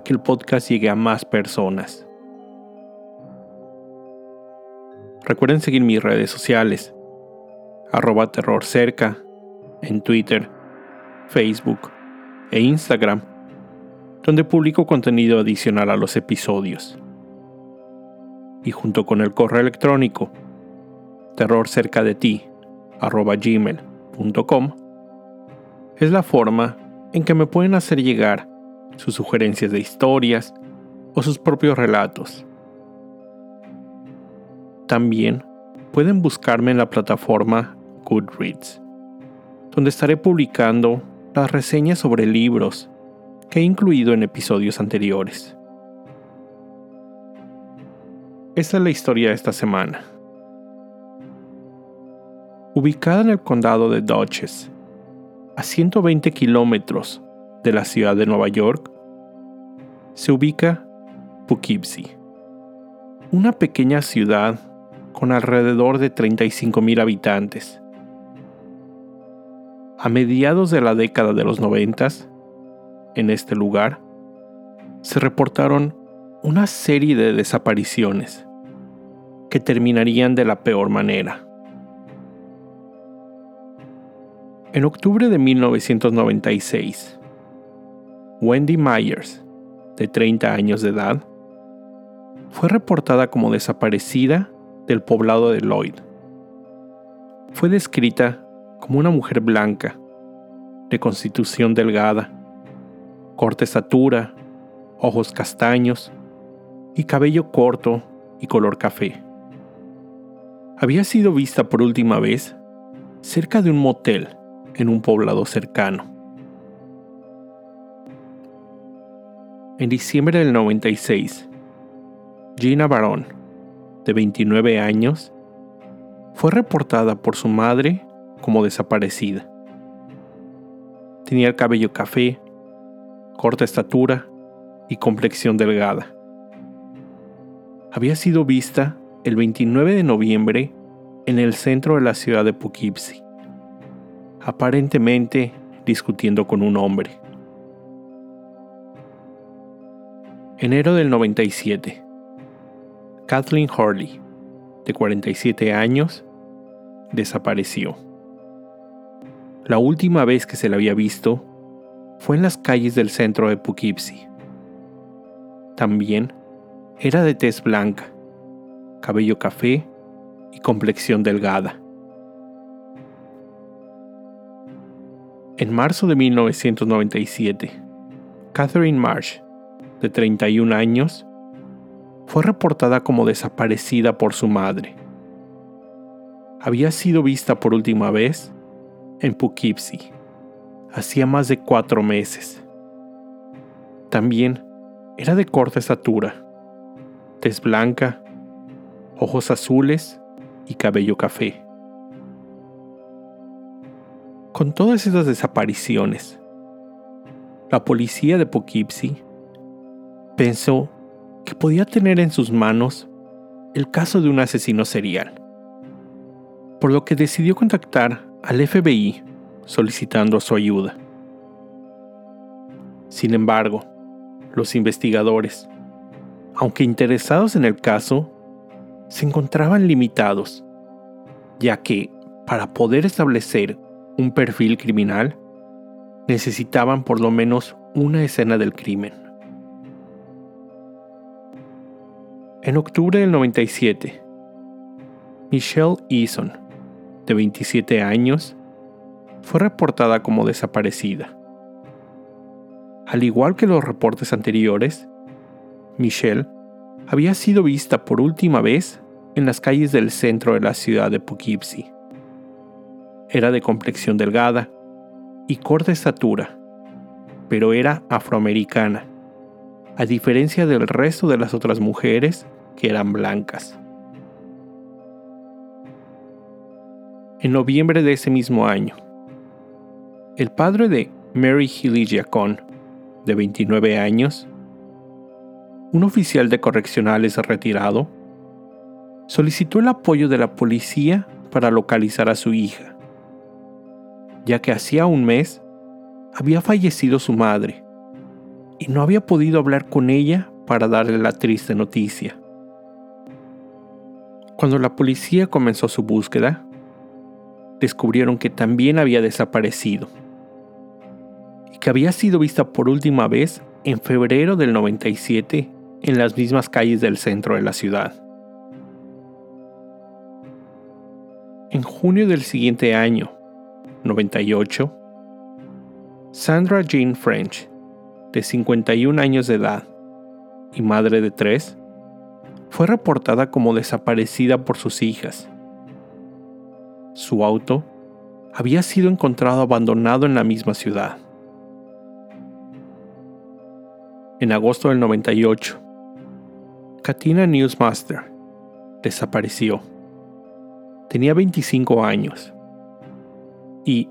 que el podcast llegue a más personas. Recuerden seguir mis redes sociales, arroba terrorcerca, en Twitter, Facebook e Instagram, donde publico contenido adicional a los episodios. Y junto con el correo electrónico, terrorcerca de ti, arroba gmail.com, es la forma en que me pueden hacer llegar sus sugerencias de historias o sus propios relatos. También pueden buscarme en la plataforma Goodreads, donde estaré publicando las reseñas sobre libros que he incluido en episodios anteriores. Esta es la historia de esta semana. Ubicada en el condado de Dutchess, a 120 kilómetros de la ciudad de Nueva York, se ubica Poughkeepsie, una pequeña ciudad con alrededor de 35.000 habitantes. A mediados de la década de los 90, en este lugar, se reportaron una serie de desapariciones que terminarían de la peor manera. En octubre de 1996, Wendy Myers, de 30 años de edad, fue reportada como desaparecida del poblado de Lloyd. Fue descrita como una mujer blanca, de constitución delgada, corta estatura, ojos castaños y cabello corto y color café. Había sido vista por última vez cerca de un motel en un poblado cercano. En diciembre del 96, Gina Barón, de 29 años, fue reportada por su madre como desaparecida. Tenía el cabello café, corta estatura y complexión delgada. Había sido vista el 29 de noviembre en el centro de la ciudad de Poughkeepsie, aparentemente discutiendo con un hombre. Enero del 97. Kathleen Hurley, de 47 años, desapareció. La última vez que se la había visto fue en las calles del centro de Poughkeepsie. También era de tez blanca, cabello café y complexión delgada. En marzo de 1997, Catherine Marsh de 31 años, fue reportada como desaparecida por su madre. Había sido vista por última vez en Poughkeepsie, hacía más de cuatro meses. También era de corta estatura, tez blanca, ojos azules y cabello café. Con todas esas desapariciones, la policía de Poughkeepsie pensó que podía tener en sus manos el caso de un asesino serial, por lo que decidió contactar al FBI solicitando su ayuda. Sin embargo, los investigadores, aunque interesados en el caso, se encontraban limitados, ya que para poder establecer un perfil criminal, necesitaban por lo menos una escena del crimen. En octubre del 97, Michelle Eason, de 27 años, fue reportada como desaparecida. Al igual que los reportes anteriores, Michelle había sido vista por última vez en las calles del centro de la ciudad de Poughkeepsie. Era de complexión delgada y corta estatura, pero era afroamericana, a diferencia del resto de las otras mujeres que eran blancas. En noviembre de ese mismo año, el padre de Mary Healy Giacon, de 29 años, un oficial de correccionales retirado, solicitó el apoyo de la policía para localizar a su hija, ya que hacía un mes había fallecido su madre y no había podido hablar con ella para darle la triste noticia. Cuando la policía comenzó su búsqueda, descubrieron que también había desaparecido y que había sido vista por última vez en febrero del 97 en las mismas calles del centro de la ciudad. En junio del siguiente año, 98, Sandra Jean French, de 51 años de edad y madre de tres, fue reportada como desaparecida por sus hijas. Su auto había sido encontrado abandonado en la misma ciudad. En agosto del 98, Katina Newsmaster desapareció. Tenía 25 años y,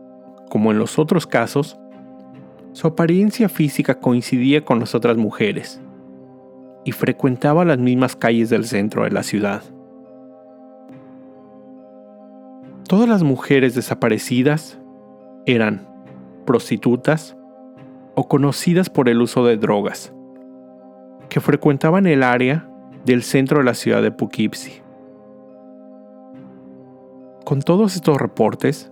como en los otros casos, su apariencia física coincidía con las otras mujeres y frecuentaba las mismas calles del centro de la ciudad. Todas las mujeres desaparecidas eran prostitutas o conocidas por el uso de drogas, que frecuentaban el área del centro de la ciudad de Poughkeepsie. Con todos estos reportes,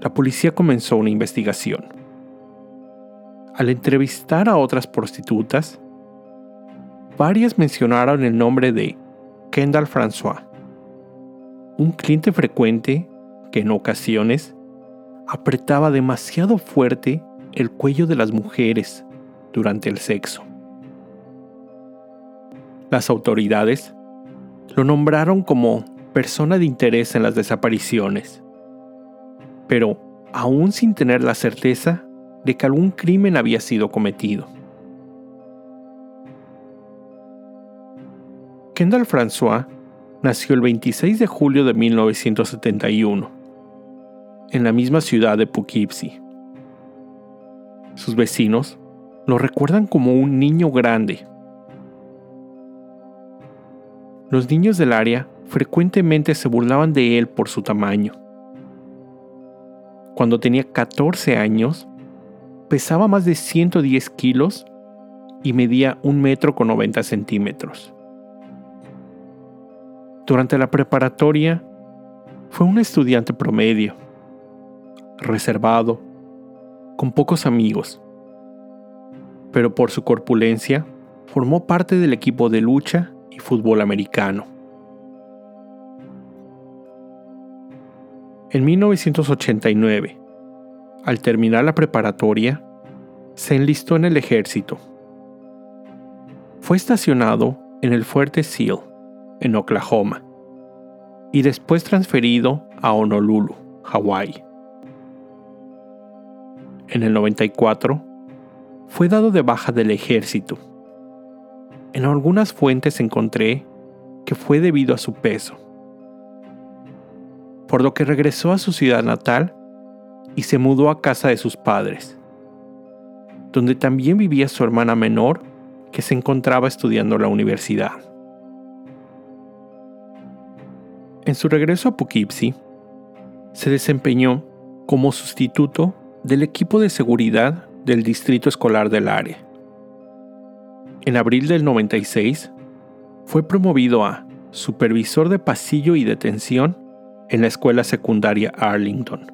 la policía comenzó una investigación. Al entrevistar a otras prostitutas, varias mencionaron el nombre de Kendall François, un cliente frecuente que en ocasiones apretaba demasiado fuerte el cuello de las mujeres durante el sexo. Las autoridades lo nombraron como persona de interés en las desapariciones, pero aún sin tener la certeza de que algún crimen había sido cometido. Kendall François nació el 26 de julio de 1971, en la misma ciudad de Poughkeepsie. Sus vecinos lo recuerdan como un niño grande. Los niños del área frecuentemente se burlaban de él por su tamaño. Cuando tenía 14 años, pesaba más de 110 kilos y medía un metro con 90 centímetros. Durante la preparatoria, fue un estudiante promedio, reservado, con pocos amigos, pero por su corpulencia formó parte del equipo de lucha y fútbol americano. En 1989, al terminar la preparatoria, se enlistó en el ejército. Fue estacionado en el fuerte Seal, en Oklahoma, y después transferido a Honolulu, Hawái. En el 94, fue dado de baja del ejército. En algunas fuentes encontré que fue debido a su peso, por lo que regresó a su ciudad natal y se mudó a casa de sus padres, donde también vivía su hermana menor que se encontraba estudiando en la universidad. En su regreso a Poughkeepsie, se desempeñó como sustituto del equipo de seguridad del distrito escolar del área. En abril del 96, fue promovido a supervisor de pasillo y detención en la escuela secundaria Arlington.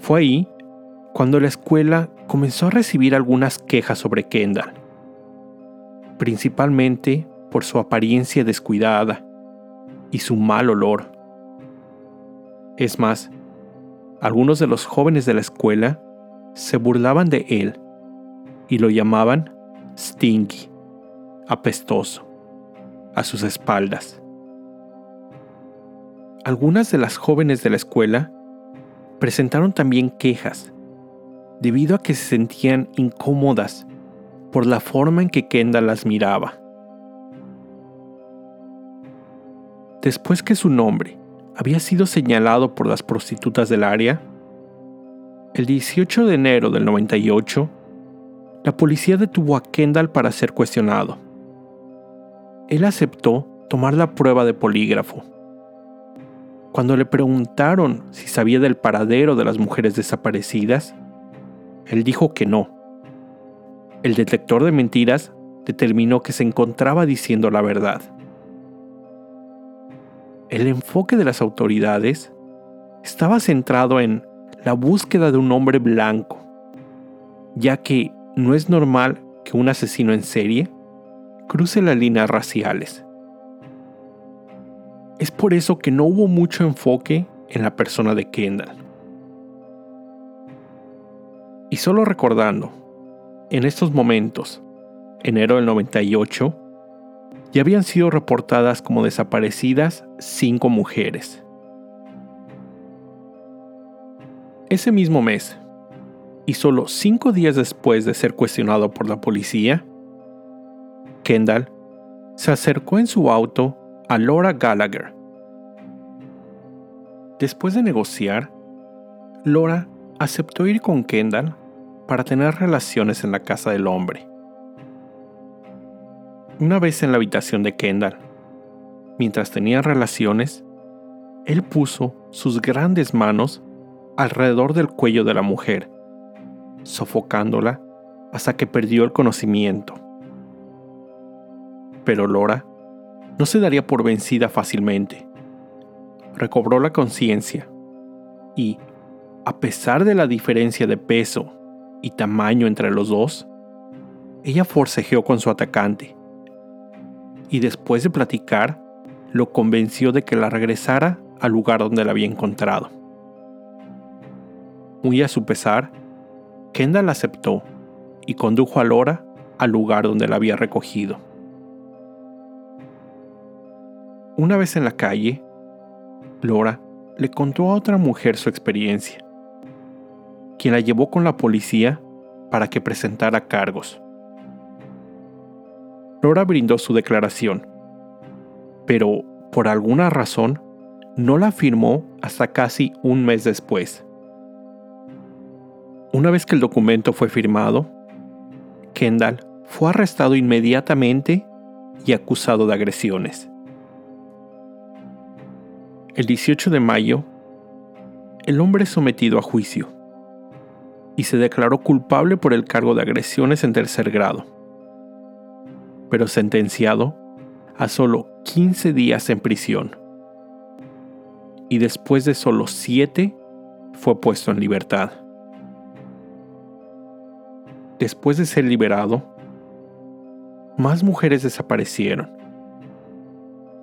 Fue ahí cuando la escuela comenzó a recibir algunas quejas sobre Kendall, principalmente por su apariencia descuidada y su mal olor. Es más, algunos de los jóvenes de la escuela se burlaban de él y lo llamaban Stinky, apestoso, a sus espaldas. Algunas de las jóvenes de la escuela presentaron también quejas debido a que se sentían incómodas por la forma en que Kendall las miraba. Después que su nombre había sido señalado por las prostitutas del área, el 18 de enero del 98, la policía detuvo a Kendall para ser cuestionado. Él aceptó tomar la prueba de polígrafo. Cuando le preguntaron si sabía del paradero de las mujeres desaparecidas, él dijo que no. El detector de mentiras determinó que se encontraba diciendo la verdad. El enfoque de las autoridades estaba centrado en la búsqueda de un hombre blanco, ya que no es normal que un asesino en serie cruce las líneas raciales. Es por eso que no hubo mucho enfoque en la persona de Kendall. Y solo recordando, en estos momentos, enero del 98, ya habían sido reportadas como desaparecidas cinco mujeres. Ese mismo mes, y solo cinco días después de ser cuestionado por la policía, Kendall se acercó en su auto a Laura Gallagher. Después de negociar, Laura aceptó ir con Kendall para tener relaciones en la casa del hombre. Una vez en la habitación de Kendall, mientras tenían relaciones, él puso sus grandes manos alrededor del cuello de la mujer, sofocándola hasta que perdió el conocimiento. Pero Laura no se daría por vencida fácilmente. Recobró la conciencia y, a pesar de la diferencia de peso y tamaño entre los dos, ella forcejeó con su atacante y después de platicar, lo convenció de que la regresara al lugar donde la había encontrado. Muy a su pesar, Kendall aceptó y condujo a Laura al lugar donde la había recogido. Una vez en la calle, Laura le contó a otra mujer su experiencia quien la llevó con la policía para que presentara cargos. Brindó su declaración, pero por alguna razón no la firmó hasta casi un mes después. Una vez que el documento fue firmado, Kendall fue arrestado inmediatamente y acusado de agresiones. El 18 de mayo, el hombre es sometido a juicio y se declaró culpable por el cargo de agresiones en tercer grado, pero sentenciado a solo 15 días en prisión. Y después de solo 7 fue puesto en libertad. Después de ser liberado, más mujeres desaparecieron,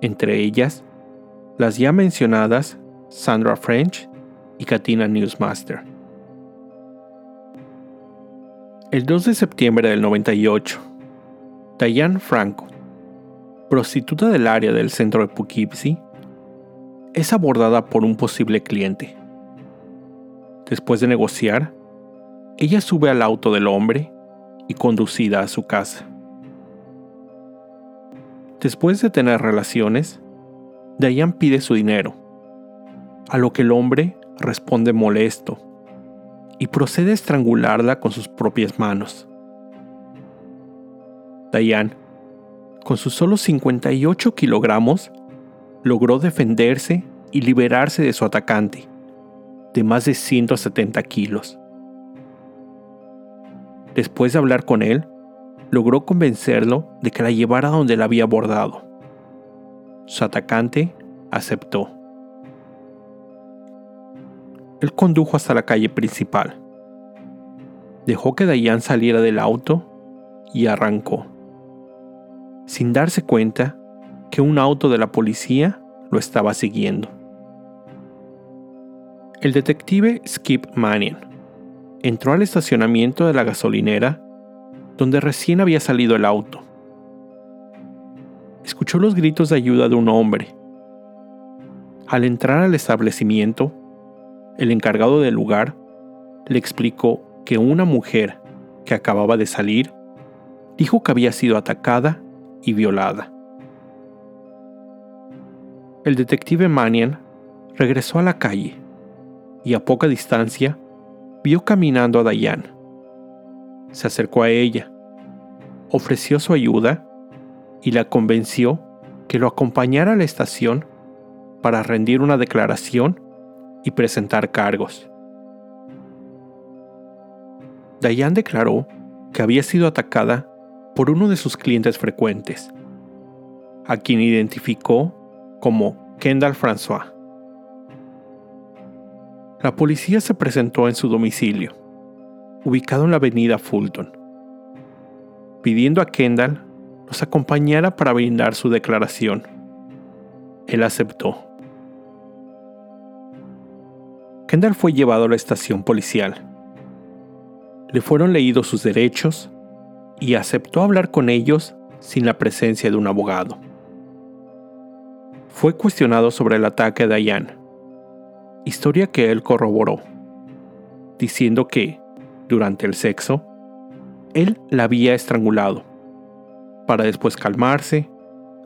entre ellas las ya mencionadas Sandra French y Katina Newsmaster. El 2 de septiembre del 98, Diane Franco, prostituta del área del centro de Poughkeepsie, es abordada por un posible cliente. Después de negociar, ella sube al auto del hombre y conducida a su casa. Después de tener relaciones, Diane pide su dinero, a lo que el hombre responde molesto y procede a estrangularla con sus propias manos. Diane, con sus solo 58 kilogramos, logró defenderse y liberarse de su atacante, de más de 170 kilos. Después de hablar con él, logró convencerlo de que la llevara donde la había abordado. Su atacante aceptó. Él condujo hasta la calle principal. Dejó que Dayan saliera del auto y arrancó, sin darse cuenta que un auto de la policía lo estaba siguiendo. El detective Skip Mannion entró al estacionamiento de la gasolinera donde recién había salido el auto. Escuchó los gritos de ayuda de un hombre. Al entrar al establecimiento, el encargado del lugar le explicó que una mujer que acababa de salir dijo que había sido atacada y violada. El detective Manian regresó a la calle y a poca distancia vio caminando a Diane. Se acercó a ella, ofreció su ayuda y la convenció que lo acompañara a la estación para rendir una declaración y presentar cargos. Diane declaró que había sido atacada por uno de sus clientes frecuentes, a quien identificó como Kendall François. La policía se presentó en su domicilio, ubicado en la avenida Fulton, pidiendo a Kendall los acompañara para brindar su declaración. Él aceptó. Kendall fue llevado a la estación policial. Le fueron leídos sus derechos y aceptó hablar con ellos sin la presencia de un abogado. Fue cuestionado sobre el ataque a Diane, historia que él corroboró, diciendo que, durante el sexo, él la había estrangulado, para después calmarse,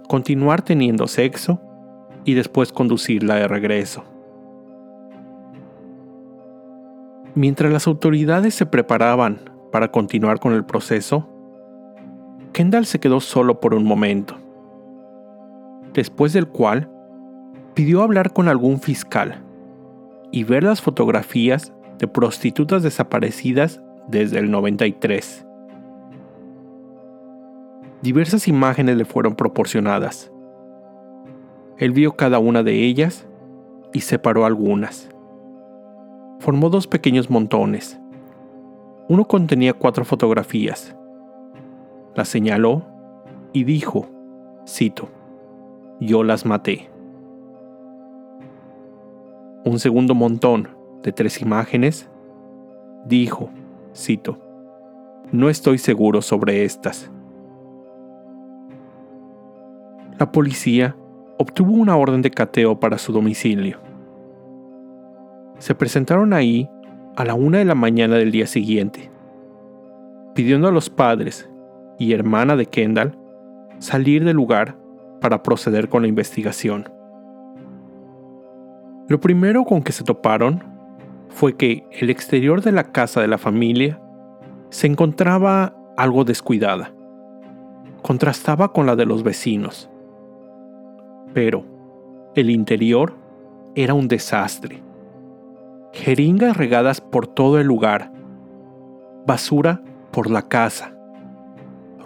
continuar teniendo sexo y después conducirla de regreso. Mientras las autoridades se preparaban para continuar con el proceso, Kendall se quedó solo por un momento, después del cual pidió hablar con algún fiscal y ver las fotografías de prostitutas desaparecidas desde el 93. Diversas imágenes le fueron proporcionadas. Él vio cada una de ellas y separó algunas. Formó dos pequeños montones. Uno contenía cuatro fotografías la señaló y dijo, cito, yo las maté. Un segundo montón de tres imágenes dijo, cito, no estoy seguro sobre estas. La policía obtuvo una orden de cateo para su domicilio. Se presentaron ahí a la una de la mañana del día siguiente, pidiendo a los padres y hermana de Kendall salir del lugar para proceder con la investigación. Lo primero con que se toparon fue que el exterior de la casa de la familia se encontraba algo descuidada. Contrastaba con la de los vecinos. Pero el interior era un desastre. Jeringas regadas por todo el lugar. Basura por la casa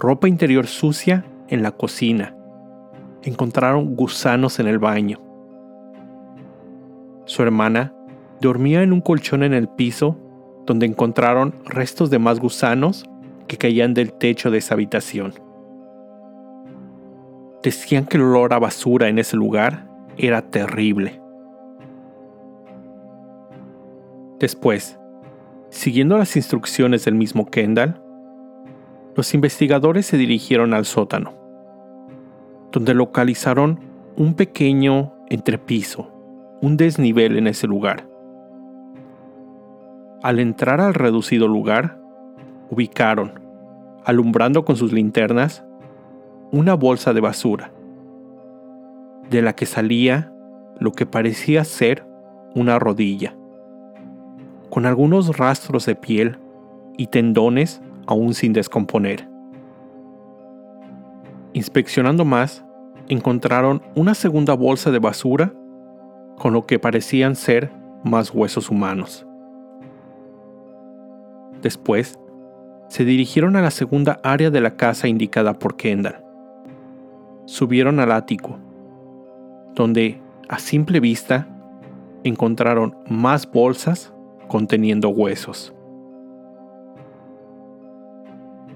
ropa interior sucia en la cocina. Encontraron gusanos en el baño. Su hermana dormía en un colchón en el piso donde encontraron restos de más gusanos que caían del techo de esa habitación. Decían que el olor a basura en ese lugar era terrible. Después, siguiendo las instrucciones del mismo Kendall, los investigadores se dirigieron al sótano, donde localizaron un pequeño entrepiso, un desnivel en ese lugar. Al entrar al reducido lugar, ubicaron, alumbrando con sus linternas, una bolsa de basura, de la que salía lo que parecía ser una rodilla, con algunos rastros de piel y tendones aún sin descomponer. Inspeccionando más, encontraron una segunda bolsa de basura con lo que parecían ser más huesos humanos. Después, se dirigieron a la segunda área de la casa indicada por Kendall. Subieron al ático, donde, a simple vista, encontraron más bolsas conteniendo huesos.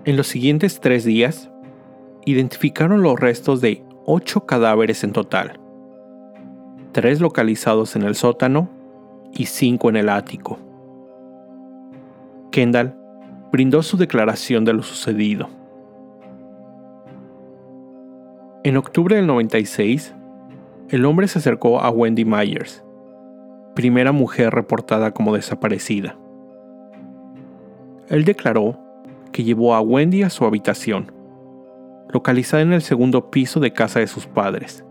En los siguientes tres días, identificaron los restos de ocho cadáveres en total, tres localizados en el sótano y cinco en el ático. Kendall brindó su declaración de lo sucedido. En octubre del 96, el hombre se acercó a Wendy Myers, primera mujer reportada como desaparecida. Él declaró que llevó a Wendy a su habitación, localizada en el segundo piso de casa de sus padres,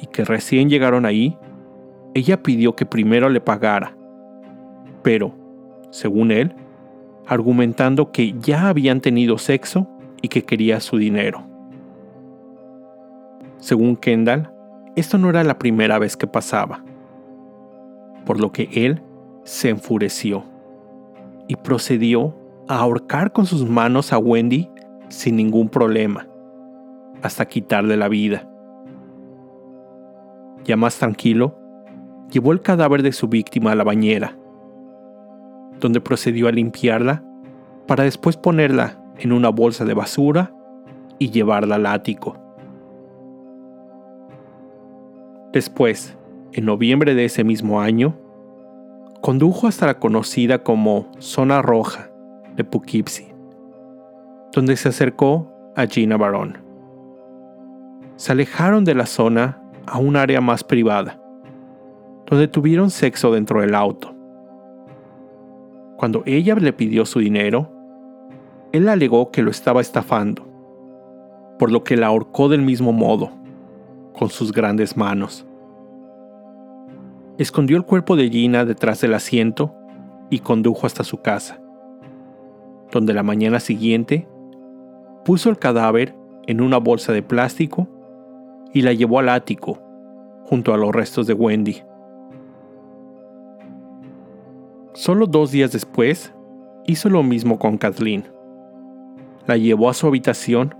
y que recién llegaron ahí, ella pidió que primero le pagara, pero, según él, argumentando que ya habían tenido sexo y que quería su dinero. Según Kendall, esto no era la primera vez que pasaba, por lo que él se enfureció y procedió a ahorcar con sus manos a Wendy sin ningún problema, hasta quitarle la vida. Ya más tranquilo, llevó el cadáver de su víctima a la bañera, donde procedió a limpiarla para después ponerla en una bolsa de basura y llevarla al ático. Después, en noviembre de ese mismo año, condujo hasta la conocida como Zona Roja de Poughkeepsie, donde se acercó a Gina Barón. Se alejaron de la zona a un área más privada, donde tuvieron sexo dentro del auto. Cuando ella le pidió su dinero, él alegó que lo estaba estafando, por lo que la ahorcó del mismo modo, con sus grandes manos. Escondió el cuerpo de Gina detrás del asiento y condujo hasta su casa, donde la mañana siguiente puso el cadáver en una bolsa de plástico y la llevó al ático, junto a los restos de Wendy. Solo dos días después, hizo lo mismo con Kathleen la llevó a su habitación,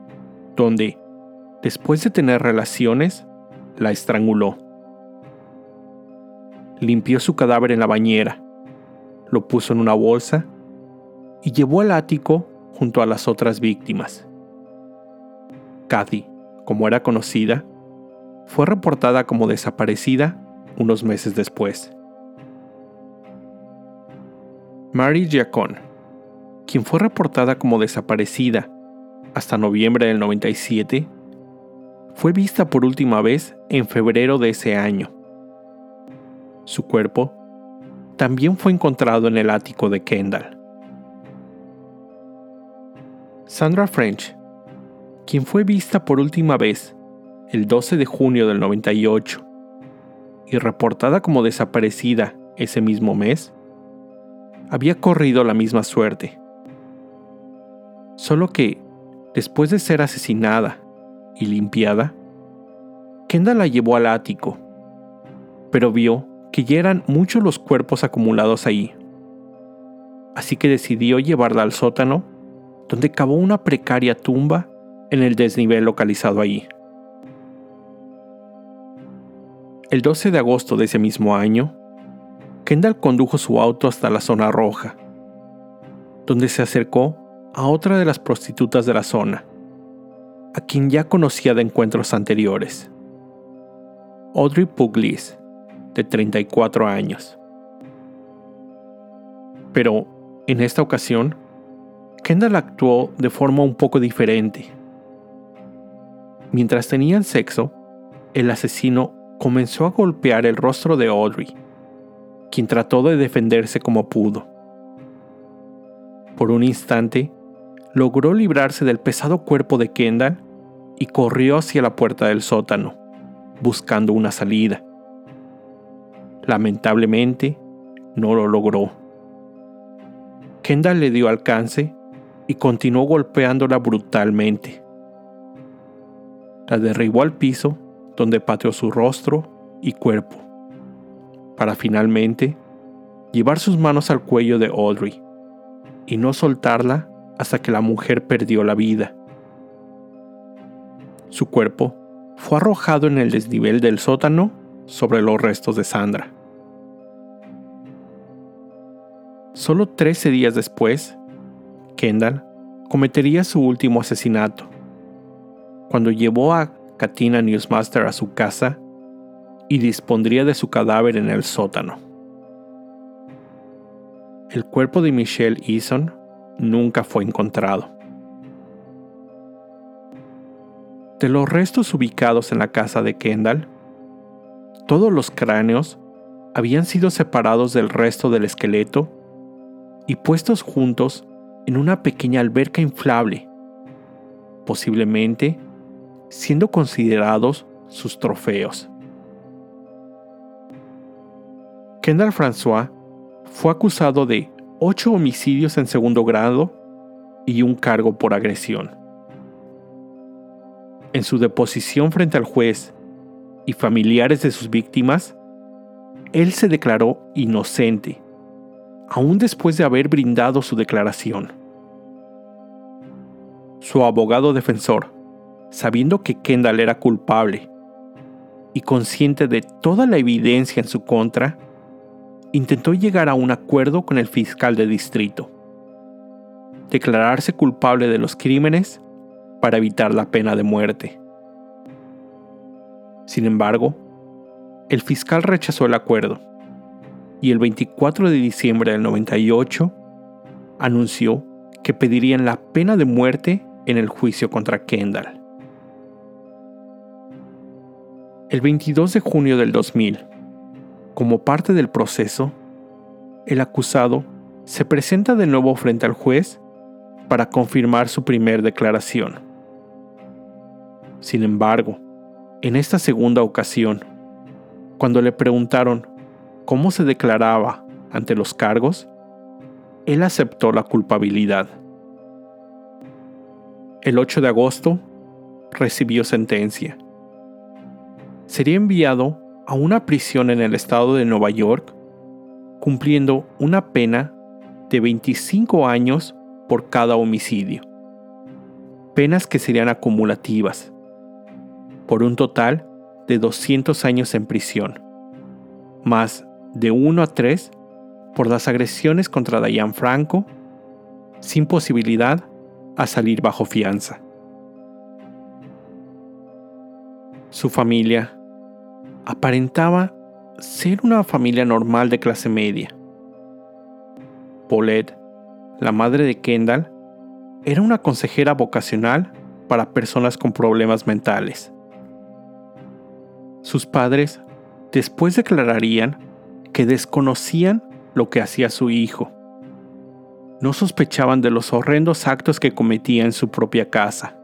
donde, después de tener relaciones, la estranguló. Limpió su cadáver en la bañera, lo puso en una bolsa y llevó al ático junto a las otras víctimas. Kathy, como era conocida, fue reportada como desaparecida unos meses después. Mary Giacon quien fue reportada como desaparecida hasta noviembre del 97, fue vista por última vez en febrero de ese año. Su cuerpo también fue encontrado en el ático de Kendall. Sandra French, quien fue vista por última vez el 12 de junio del 98 y reportada como desaparecida ese mismo mes, había corrido la misma suerte Solo que, después de ser asesinada y limpiada, Kendall la llevó al ático, pero vio que ya eran muchos los cuerpos acumulados ahí. Así que decidió llevarla al sótano, donde cavó una precaria tumba en el desnivel localizado ahí. El 12 de agosto de ese mismo año, Kendall condujo su auto hasta la zona roja, donde se acercó a otra de las prostitutas de la zona, a quien ya conocía de encuentros anteriores. Audrey Puglis, de 34 años. Pero, en esta ocasión, Kendall actuó de forma un poco diferente. Mientras tenían sexo, el asesino comenzó a golpear el rostro de Audrey, quien trató de defenderse como pudo. Por un instante, logró librarse del pesado cuerpo de Kendall y corrió hacia la puerta del sótano, buscando una salida. Lamentablemente, no lo logró. Kendall le dio alcance y continuó golpeándola brutalmente. La derribó al piso, donde pateó su rostro y cuerpo, para finalmente llevar sus manos al cuello de Audrey y no soltarla hasta que la mujer perdió la vida. Su cuerpo fue arrojado en el desnivel del sótano sobre los restos de Sandra. Solo 13 días después, Kendall cometería su último asesinato, cuando llevó a Katina Newsmaster a su casa y dispondría de su cadáver en el sótano. El cuerpo de Michelle Eason nunca fue encontrado. De los restos ubicados en la casa de Kendall, todos los cráneos habían sido separados del resto del esqueleto y puestos juntos en una pequeña alberca inflable, posiblemente siendo considerados sus trofeos. Kendall François fue acusado de ocho homicidios en segundo grado y un cargo por agresión. En su deposición frente al juez y familiares de sus víctimas, él se declaró inocente, aún después de haber brindado su declaración. Su abogado defensor, sabiendo que Kendall era culpable y consciente de toda la evidencia en su contra, intentó llegar a un acuerdo con el fiscal de distrito, declararse culpable de los crímenes para evitar la pena de muerte. Sin embargo, el fiscal rechazó el acuerdo y el 24 de diciembre del 98 anunció que pedirían la pena de muerte en el juicio contra Kendall. El 22 de junio del 2000, como parte del proceso, el acusado se presenta de nuevo frente al juez para confirmar su primer declaración. Sin embargo, en esta segunda ocasión, cuando le preguntaron cómo se declaraba ante los cargos, él aceptó la culpabilidad. El 8 de agosto recibió sentencia. Sería enviado a una prisión en el estado de Nueva York, cumpliendo una pena de 25 años por cada homicidio. Penas que serían acumulativas, por un total de 200 años en prisión, más de 1 a 3 por las agresiones contra Diane Franco, sin posibilidad a salir bajo fianza. Su familia aparentaba ser una familia normal de clase media. Paulette, la madre de Kendall, era una consejera vocacional para personas con problemas mentales. Sus padres después declararían que desconocían lo que hacía su hijo. No sospechaban de los horrendos actos que cometía en su propia casa.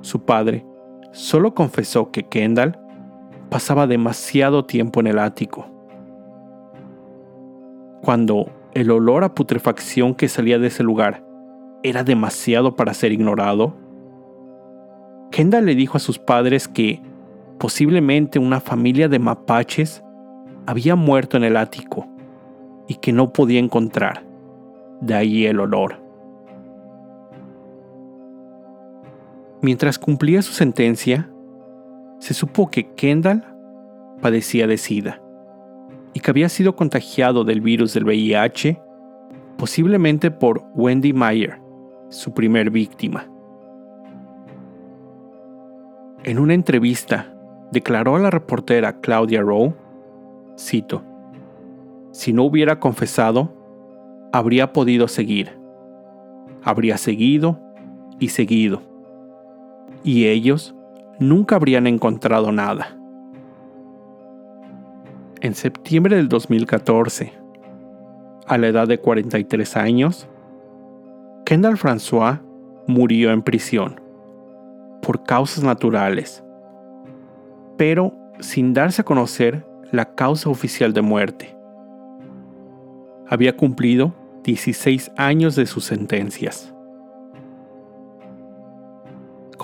Su padre solo confesó que Kendall pasaba demasiado tiempo en el ático. Cuando el olor a putrefacción que salía de ese lugar era demasiado para ser ignorado, Kendall le dijo a sus padres que posiblemente una familia de mapaches había muerto en el ático y que no podía encontrar. De ahí el olor. Mientras cumplía su sentencia, se supo que Kendall padecía de SIDA y que había sido contagiado del virus del VIH, posiblemente por Wendy Meyer, su primer víctima. En una entrevista, declaró a la reportera Claudia Rowe, cito, si no hubiera confesado, habría podido seguir. Habría seguido y seguido y ellos nunca habrían encontrado nada. En septiembre del 2014, a la edad de 43 años, Kendall François murió en prisión por causas naturales, pero sin darse a conocer la causa oficial de muerte. Había cumplido 16 años de sus sentencias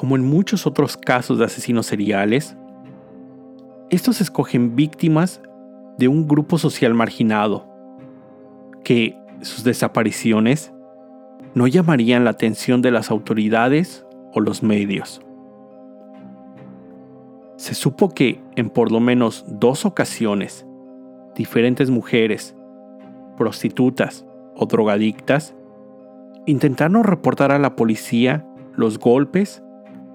como en muchos otros casos de asesinos seriales, estos escogen víctimas de un grupo social marginado, que sus desapariciones no llamarían la atención de las autoridades o los medios. Se supo que en por lo menos dos ocasiones, diferentes mujeres, prostitutas o drogadictas, intentaron reportar a la policía los golpes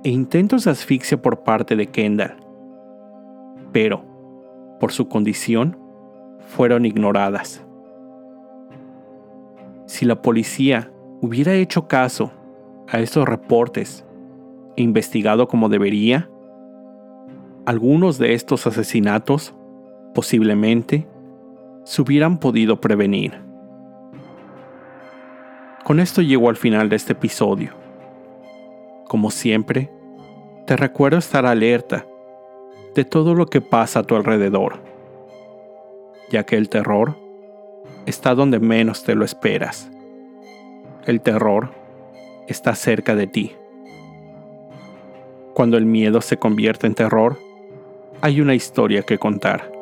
e intentos de asfixia por parte de Kendall. Pero, por su condición, fueron ignoradas. Si la policía hubiera hecho caso a estos reportes e investigado como debería, algunos de estos asesinatos posiblemente se hubieran podido prevenir. Con esto llego al final de este episodio Como siempre, te recuerdo estar alerta de todo lo que pasa a tu alrededor, ya que el terror está donde menos te lo esperas. El terror está cerca de ti. Cuando el miedo se convierte en terror, hay una historia que contar.